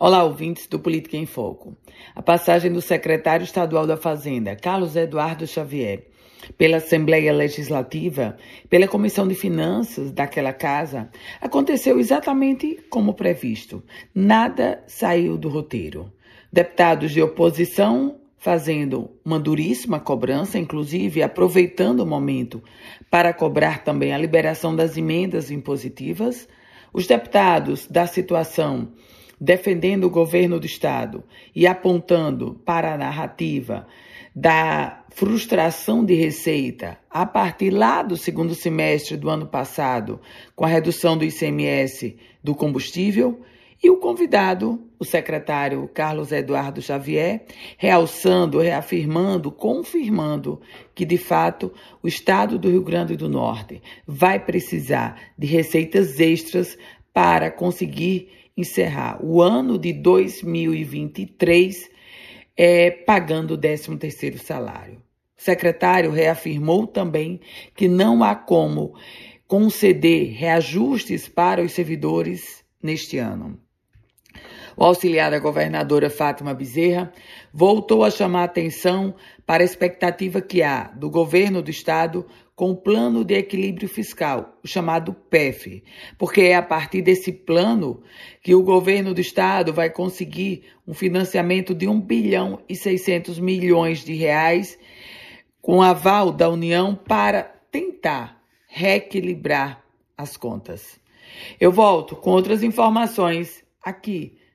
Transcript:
Olá, ouvintes do Política em Foco. A passagem do secretário estadual da Fazenda, Carlos Eduardo Xavier, pela Assembleia Legislativa, pela Comissão de Finanças daquela casa, aconteceu exatamente como previsto. Nada saiu do roteiro. Deputados de oposição fazendo uma duríssima cobrança, inclusive aproveitando o momento para cobrar também a liberação das emendas impositivas. Os deputados da situação defendendo o governo do Estado e apontando para a narrativa da frustração de receita a partir lá do segundo semestre do ano passado, com a redução do ICMS do combustível, e o convidado, o secretário Carlos Eduardo Xavier, realçando, reafirmando, confirmando que, de fato, o Estado do Rio Grande do Norte vai precisar de receitas extras para conseguir encerrar o ano de 2023 é, pagando o 13º salário. O secretário reafirmou também que não há como conceder reajustes para os servidores neste ano. O auxiliar da governadora Fátima Bezerra voltou a chamar atenção para a expectativa que há do governo do estado com o Plano de Equilíbrio Fiscal, o chamado PEF, porque é a partir desse plano que o governo do estado vai conseguir um financiamento de 1 bilhão e 600 milhões de reais com aval da União para tentar reequilibrar as contas. Eu volto com outras informações aqui